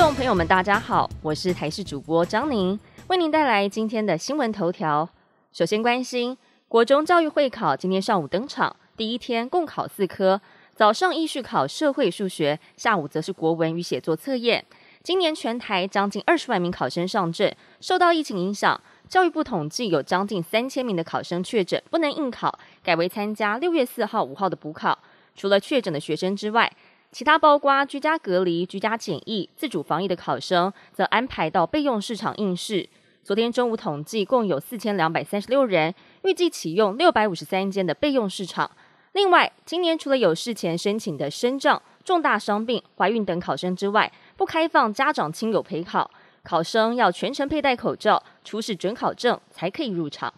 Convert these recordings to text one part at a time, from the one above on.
众朋友们，大家好，我是台视主播张宁，为您带来今天的新闻头条。首先关心国中教育会考，今天上午登场，第一天共考四科，早上依序考社会数学，下午则是国文与写作测验。今年全台将近二十万名考生上阵，受到疫情影响，教育部统计有将近三千名的考生确诊，不能应考，改为参加六月四号、五号的补考。除了确诊的学生之外，其他包括居家隔离、居家检疫、自主防疫的考生，则安排到备用市场应试。昨天中午统计，共有四千两百三十六人，预计启用六百五十三间的备用市场。另外，今年除了有事前申请的身障、重大伤病、怀孕等考生之外，不开放家长亲友陪考，考生要全程佩戴口罩，出示准考证才可以入场。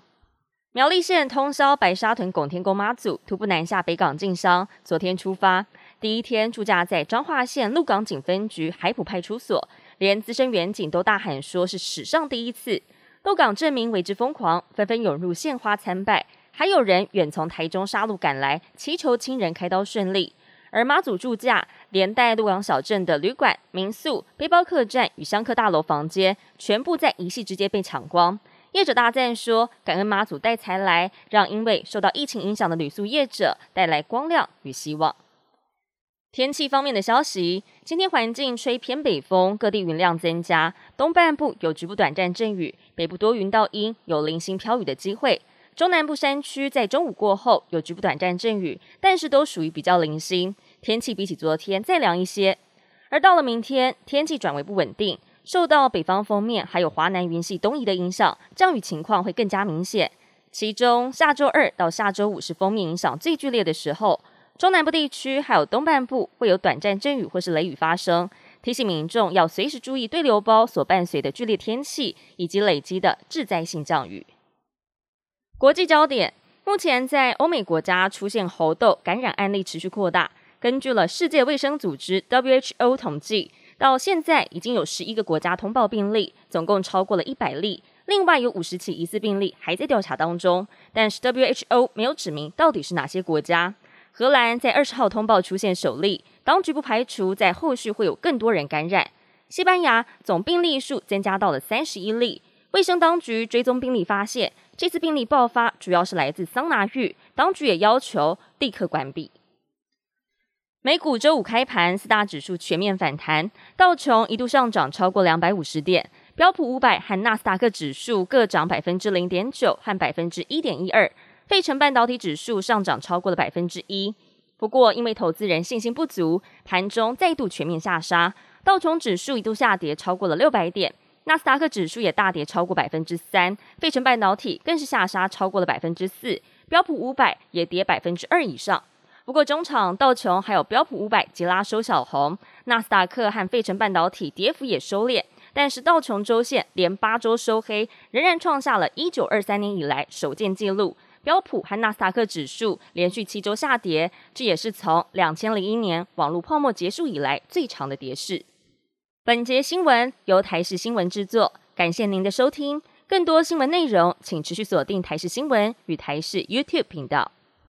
苗栗县通宵白沙屯拱天宫妈祖徒步南下北港进香，昨天出发，第一天驻驾在彰化县鹿港警分局海埔派出所，连资深员警都大喊说是史上第一次。鹿港镇民为之疯狂，纷纷涌入献花参拜，还有人远从台中杀路赶来，祈求亲人开刀顺利。而妈祖驻驾，连带鹿港小镇的旅馆、民宿、背包客栈与香客大楼房间，全部在一夕之间被抢光。业者大赞说：“感恩妈祖带财来，让因为受到疫情影响的旅宿业者带来光亮与希望。”天气方面的消息，今天环境吹偏北风，各地云量增加，东半部有局部短暂阵雨，北部多云到阴，有零星飘雨的机会。中南部山区在中午过后有局部短暂阵雨，但是都属于比较零星，天气比起昨天再凉一些。而到了明天，天气转为不稳定，受到北方锋面还有华南云系东移的影响，降雨情况会更加明显。其中下周二到下周五是锋面影响最剧烈的时候，中南部地区还有东半部会有短暂阵雨或是雷雨发生，提醒民众要随时注意对流包所伴随的剧烈天气以及累积的致灾性降雨。国际焦点：目前在欧美国家出现猴痘感染案例持续扩大。根据了世界卫生组织 WHO 统计，到现在已经有十一个国家通报病例，总共超过了一百例。另外有五十起疑似病例还在调查当中，但是 WHO 没有指明到底是哪些国家。荷兰在二十号通报出现首例，当局不排除在后续会有更多人感染。西班牙总病例数增加到了三十一例，卫生当局追踪病例发现。这次病例爆发主要是来自桑拿浴，当局也要求立刻关闭。美股周五开盘，四大指数全面反弹，道琼一度上涨超过两百五十点，标普五百和纳斯达克指数各涨百分之零点九和百分之一点一二，费城半导体指数上涨超过了百分之一。不过，因为投资人信心不足，盘中再度全面下杀，道琼指数一度下跌超过了六百点。纳斯达克指数也大跌超过百分之三，费城半导体更是下杀超过了百分之四，标普五百也跌百分之二以上。不过中场道琼还有标普五百急拉收小红，纳斯达克和费城半导体跌幅也收敛，但是道琼周线连八周收黑，仍然创下了一九二三年以来首见纪录。标普和纳斯达克指数连续七周下跌，这也是从两千零一年网络泡沫结束以来最长的跌势。本节新闻由台视新闻制作，感谢您的收听。更多新闻内容，请持续锁定台视新闻与台视 YouTube 频道。